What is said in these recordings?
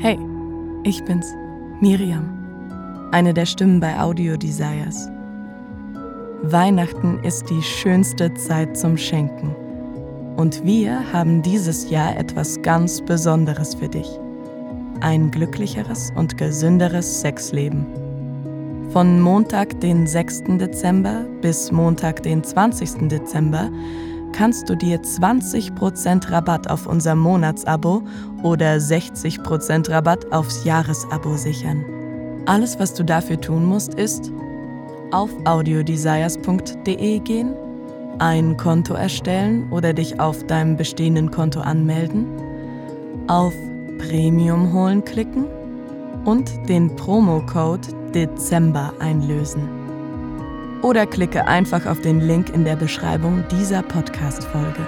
Hey, ich bin's, Miriam, eine der Stimmen bei Audio Desires. Weihnachten ist die schönste Zeit zum Schenken. Und wir haben dieses Jahr etwas ganz Besonderes für dich. Ein glücklicheres und gesünderes Sexleben. Von Montag, den 6. Dezember bis Montag, den 20. Dezember kannst du dir 20% Rabatt auf unser Monatsabo oder 60% Rabatt aufs Jahresabo sichern. Alles, was du dafür tun musst, ist auf audiodesires.de gehen, ein Konto erstellen oder dich auf deinem bestehenden Konto anmelden, auf Premium holen klicken und den Promocode Dezember einlösen. Oder klicke einfach auf den Link in der Beschreibung dieser Podcast-Folge.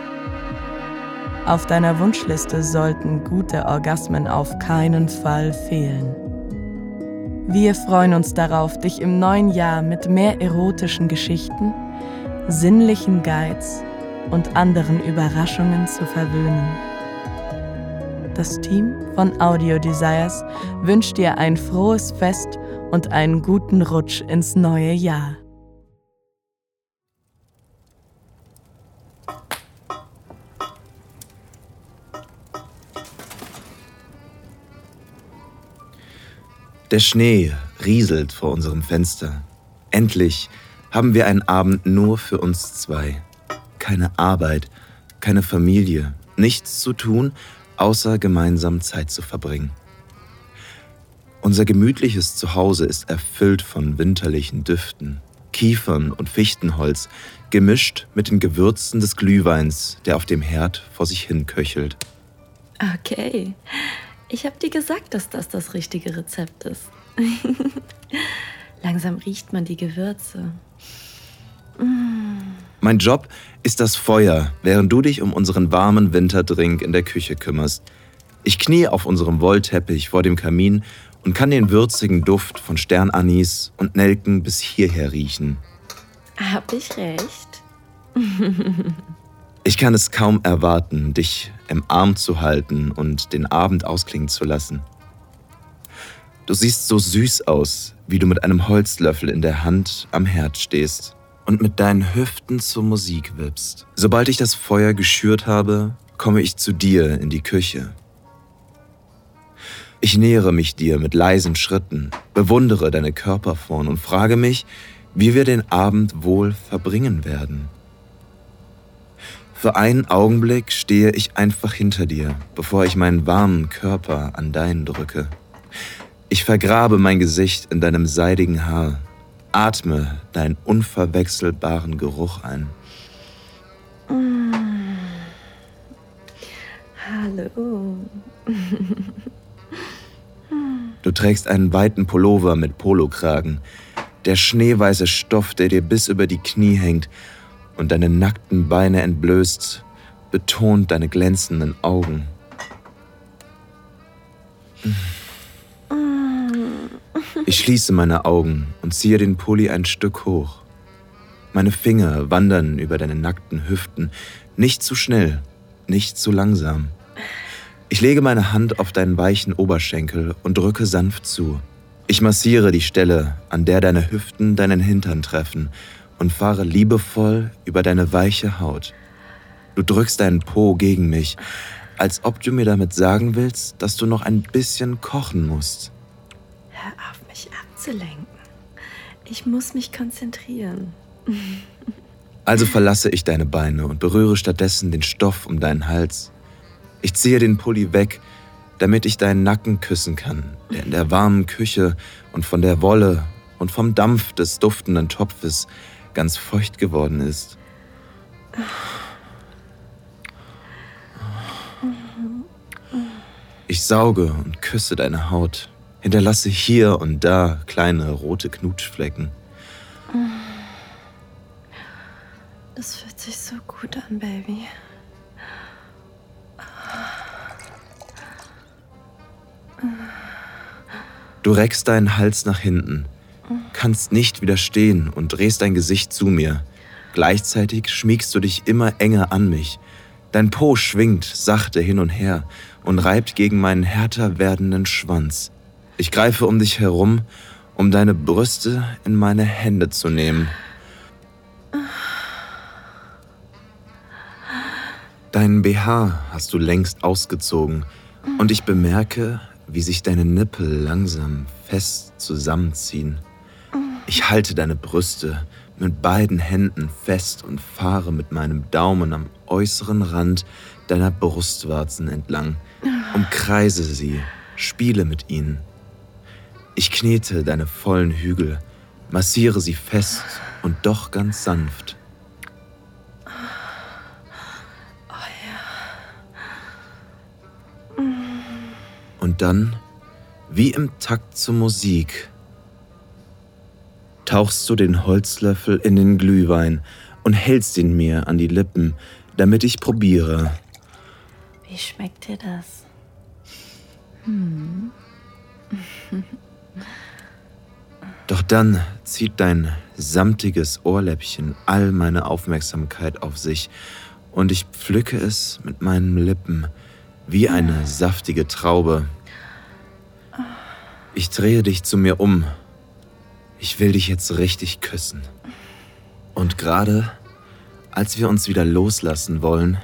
Auf deiner Wunschliste sollten gute Orgasmen auf keinen Fall fehlen. Wir freuen uns darauf, dich im neuen Jahr mit mehr erotischen Geschichten, sinnlichen Guides und anderen Überraschungen zu verwöhnen. Das Team von Audio Desires wünscht dir ein frohes Fest und einen guten Rutsch ins neue Jahr. Der Schnee rieselt vor unserem Fenster. Endlich haben wir einen Abend nur für uns zwei. Keine Arbeit, keine Familie, nichts zu tun, außer gemeinsam Zeit zu verbringen. Unser gemütliches Zuhause ist erfüllt von winterlichen Düften, Kiefern und Fichtenholz, gemischt mit den Gewürzen des Glühweins, der auf dem Herd vor sich hin köchelt. Okay. Ich habe dir gesagt, dass das das richtige Rezept ist. Langsam riecht man die Gewürze. Mm. Mein Job ist das Feuer, während du dich um unseren warmen Winterdrink in der Küche kümmerst. Ich knie auf unserem Wollteppich vor dem Kamin und kann den würzigen Duft von Sternanis und Nelken bis hierher riechen. Hab ich recht? Ich kann es kaum erwarten, dich im Arm zu halten und den Abend ausklingen zu lassen. Du siehst so süß aus, wie du mit einem Holzlöffel in der Hand am Herd stehst und mit deinen Hüften zur Musik wippst. Sobald ich das Feuer geschürt habe, komme ich zu dir in die Küche. Ich nähere mich dir mit leisen Schritten, bewundere deine Körperform und frage mich, wie wir den Abend wohl verbringen werden. Für einen Augenblick stehe ich einfach hinter dir, bevor ich meinen warmen Körper an deinen drücke. Ich vergrabe mein Gesicht in deinem seidigen Haar, atme deinen unverwechselbaren Geruch ein. Mm. Hallo. du trägst einen weiten Pullover mit Polokragen, der schneeweiße Stoff, der dir bis über die Knie hängt und deine nackten Beine entblößt, betont deine glänzenden Augen. Ich schließe meine Augen und ziehe den Pulli ein Stück hoch. Meine Finger wandern über deine nackten Hüften, nicht zu schnell, nicht zu langsam. Ich lege meine Hand auf deinen weichen Oberschenkel und drücke sanft zu. Ich massiere die Stelle, an der deine Hüften deinen Hintern treffen und fahre liebevoll über deine weiche Haut. Du drückst deinen Po gegen mich, als ob du mir damit sagen willst, dass du noch ein bisschen kochen musst. Hör auf, mich abzulenken. Ich muss mich konzentrieren. Also verlasse ich deine Beine und berühre stattdessen den Stoff um deinen Hals. Ich ziehe den Pulli weg, damit ich deinen Nacken küssen kann, der in der warmen Küche und von der Wolle und vom Dampf des duftenden Topfes ganz feucht geworden ist. Ich sauge und küsse deine Haut, hinterlasse hier und da kleine rote Knutschflecken. Das fühlt sich so gut an, Baby. Du reckst deinen Hals nach hinten, kannst nicht widerstehen und drehst dein Gesicht zu mir. Gleichzeitig schmiegst du dich immer enger an mich. Dein Po schwingt sachte hin und her und reibt gegen meinen härter werdenden Schwanz. Ich greife um dich herum, um deine Brüste in meine Hände zu nehmen. Deinen BH hast du längst ausgezogen und ich bemerke, wie sich deine Nippel langsam fest zusammenziehen. Ich halte deine Brüste mit beiden Händen fest und fahre mit meinem Daumen am äußeren Rand deiner Brustwarzen entlang, umkreise sie, spiele mit ihnen. Ich knete deine vollen Hügel, massiere sie fest und doch ganz sanft. Und dann, wie im Takt zur Musik, tauchst du den Holzlöffel in den Glühwein und hältst ihn mir an die Lippen, damit ich probiere. Wie schmeckt dir das? Hm. Doch dann zieht dein samtiges Ohrläppchen all meine Aufmerksamkeit auf sich und ich pflücke es mit meinen Lippen wie eine saftige Traube. Ich drehe dich zu mir um. Ich will dich jetzt richtig küssen. Und gerade als wir uns wieder loslassen wollen,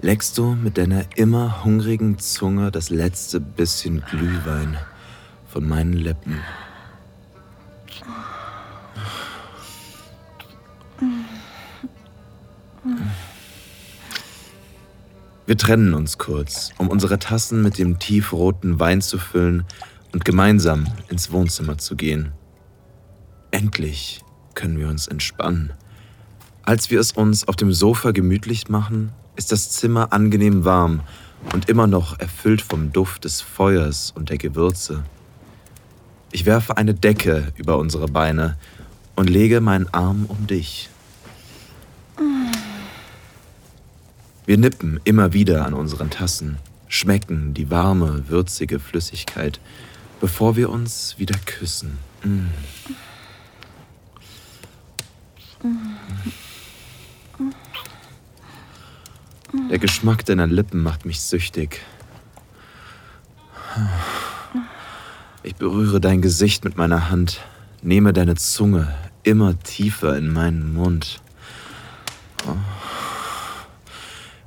leckst du mit deiner immer hungrigen Zunge das letzte bisschen Glühwein von meinen Lippen. Wir trennen uns kurz, um unsere Tassen mit dem tiefroten Wein zu füllen und gemeinsam ins Wohnzimmer zu gehen. Endlich können wir uns entspannen. Als wir es uns auf dem Sofa gemütlich machen, ist das Zimmer angenehm warm und immer noch erfüllt vom Duft des Feuers und der Gewürze. Ich werfe eine Decke über unsere Beine und lege meinen Arm um dich. Wir nippen immer wieder an unseren Tassen, schmecken die warme, würzige Flüssigkeit, bevor wir uns wieder küssen. Mm. Der Geschmack deiner Lippen macht mich süchtig. Ich berühre dein Gesicht mit meiner Hand, nehme deine Zunge immer tiefer in meinen Mund.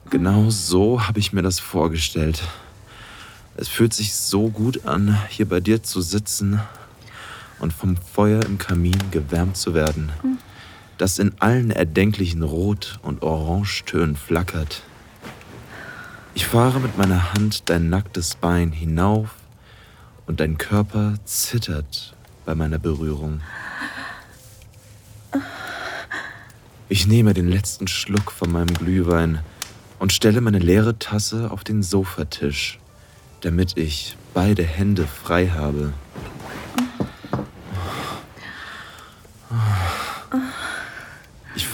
Genau so habe ich mir das vorgestellt. Es fühlt sich so gut an, hier bei dir zu sitzen und vom Feuer im Kamin gewärmt zu werden, das in allen erdenklichen Rot- und Orangetönen flackert. Ich fahre mit meiner Hand dein nacktes Bein hinauf und dein Körper zittert bei meiner Berührung. Ich nehme den letzten Schluck von meinem Glühwein und stelle meine leere Tasse auf den Sofatisch, damit ich beide Hände frei habe.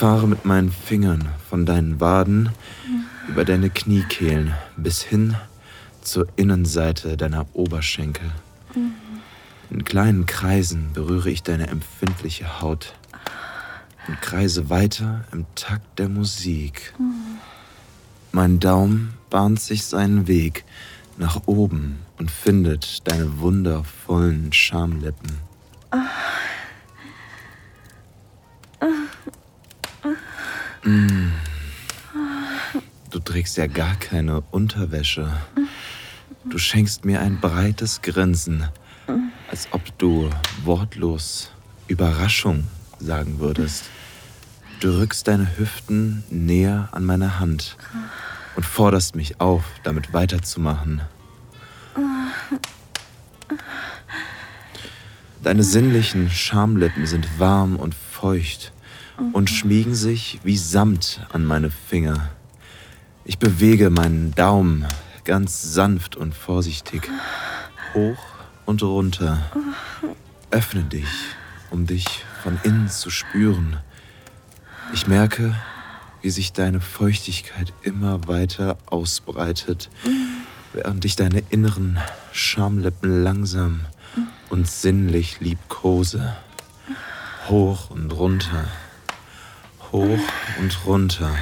Fahre mit meinen Fingern von deinen Waden über deine Kniekehlen bis hin zur Innenseite deiner Oberschenkel. In kleinen Kreisen berühre ich deine empfindliche Haut und kreise weiter im Takt der Musik. Mein Daumen bahnt sich seinen Weg nach oben und findet deine wundervollen Schamlippen. Mm. Du trägst ja gar keine Unterwäsche. Du schenkst mir ein breites Grinsen, als ob du wortlos Überraschung sagen würdest. Du rückst deine Hüften näher an meine Hand und forderst mich auf, damit weiterzumachen. Deine sinnlichen Schamlippen sind warm und feucht und schmiegen sich wie Samt an meine Finger. Ich bewege meinen Daumen ganz sanft und vorsichtig hoch und runter. Öffne dich, um dich von innen zu spüren. Ich merke, wie sich deine Feuchtigkeit immer weiter ausbreitet, während ich deine inneren Schamlippen langsam und sinnlich liebkose. Hoch und runter, hoch und runter.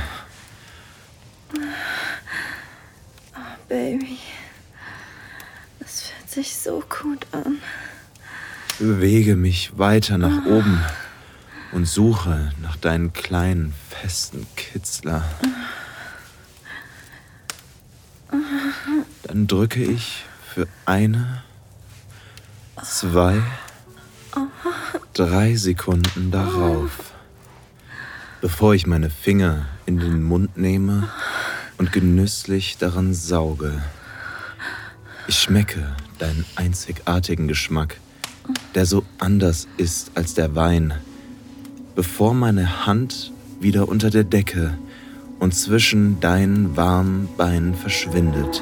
Baby. Das fühlt sich so gut an. Bewege mich weiter nach oben und suche nach deinen kleinen, festen Kitzler. Dann drücke ich für eine, zwei, drei Sekunden darauf, bevor ich meine Finger in den Mund nehme und genüsslich daran sauge. Ich schmecke deinen einzigartigen Geschmack, der so anders ist als der Wein, bevor meine Hand wieder unter der Decke und zwischen deinen warmen Beinen verschwindet.